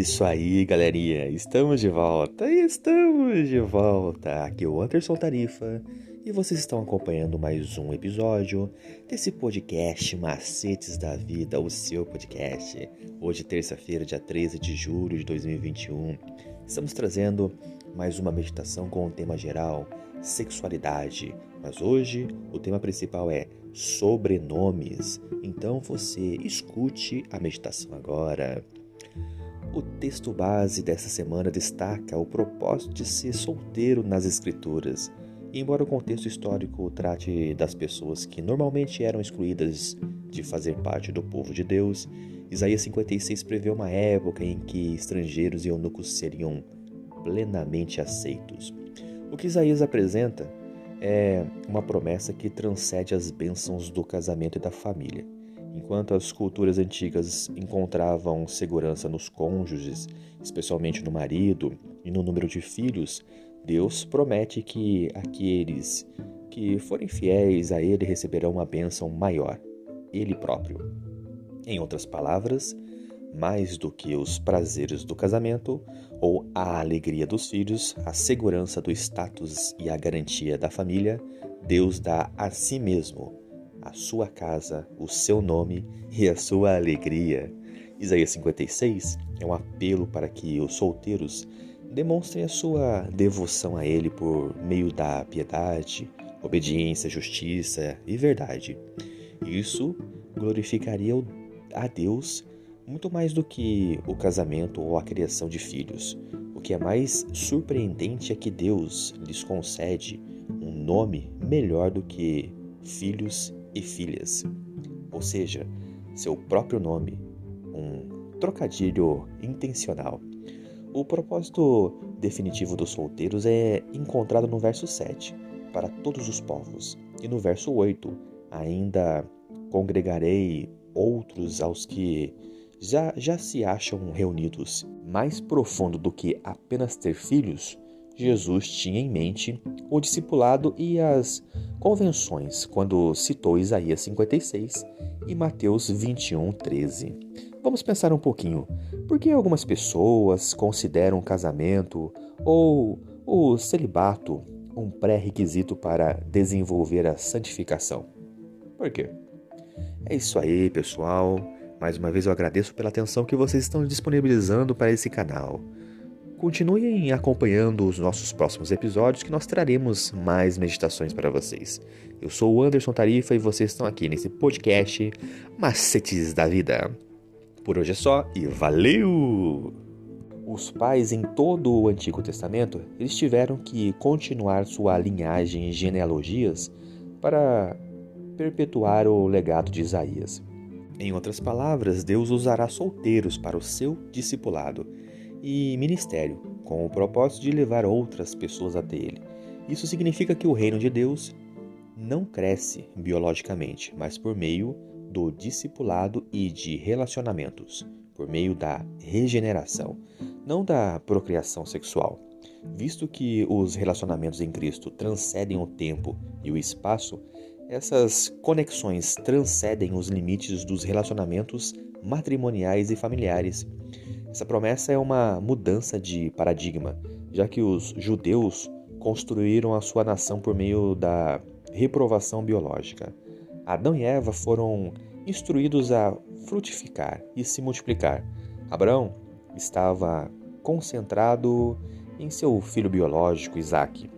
isso aí, galerinha. Estamos de volta. Estamos de volta. Aqui é o Anderson Tarifa e vocês estão acompanhando mais um episódio desse podcast Macetes da Vida, o seu podcast. Hoje, terça-feira, dia 13 de julho de 2021, estamos trazendo mais uma meditação com o tema geral sexualidade. Mas hoje o tema principal é sobrenomes. Então você escute a meditação agora. O texto base dessa semana destaca o propósito de ser solteiro nas Escrituras. Embora o contexto histórico trate das pessoas que normalmente eram excluídas de fazer parte do povo de Deus, Isaías 56 prevê uma época em que estrangeiros e eunucos seriam plenamente aceitos. O que Isaías apresenta é uma promessa que transcende as bênçãos do casamento e da família. Enquanto as culturas antigas encontravam segurança nos cônjuges, especialmente no marido e no número de filhos, Deus promete que aqueles que forem fiéis a Ele receberão uma bênção maior, Ele próprio. Em outras palavras, mais do que os prazeres do casamento ou a alegria dos filhos, a segurança do status e a garantia da família, Deus dá a si mesmo a sua casa, o seu nome e a sua alegria. Isaías 56 é um apelo para que os solteiros demonstrem a sua devoção a Ele por meio da piedade, obediência, justiça e verdade. Isso glorificaria a Deus muito mais do que o casamento ou a criação de filhos. O que é mais surpreendente é que Deus lhes concede um nome melhor do que filhos e filhas, ou seja, seu próprio nome, um trocadilho intencional. O propósito definitivo dos solteiros é encontrado no verso 7, para todos os povos, e no verso 8, ainda congregarei outros aos que já, já se acham reunidos. Mais profundo do que apenas ter filhos, Jesus tinha em mente o discipulado e as convenções quando citou Isaías 56 e Mateus 21, 13. Vamos pensar um pouquinho. Por que algumas pessoas consideram o casamento ou o celibato um pré-requisito para desenvolver a santificação? Por quê? É isso aí, pessoal. Mais uma vez eu agradeço pela atenção que vocês estão disponibilizando para esse canal. Continuem acompanhando os nossos próximos episódios que nós traremos mais meditações para vocês. Eu sou o Anderson Tarifa e vocês estão aqui nesse podcast Macetes da Vida. Por hoje é só e valeu! Os pais em todo o Antigo Testamento, eles tiveram que continuar sua linhagem e genealogias para perpetuar o legado de Isaías. Em outras palavras, Deus usará solteiros para o seu discipulado e ministério, com o propósito de levar outras pessoas até Ele. Isso significa que o reino de Deus não cresce biologicamente, mas por meio do discipulado e de relacionamentos, por meio da regeneração, não da procriação sexual. Visto que os relacionamentos em Cristo transcendem o tempo e o espaço, essas conexões transcendem os limites dos relacionamentos matrimoniais e familiares essa promessa é uma mudança de paradigma, já que os judeus construíram a sua nação por meio da reprovação biológica. Adão e Eva foram instruídos a frutificar e se multiplicar. Abraão estava concentrado em seu filho biológico, Isaque.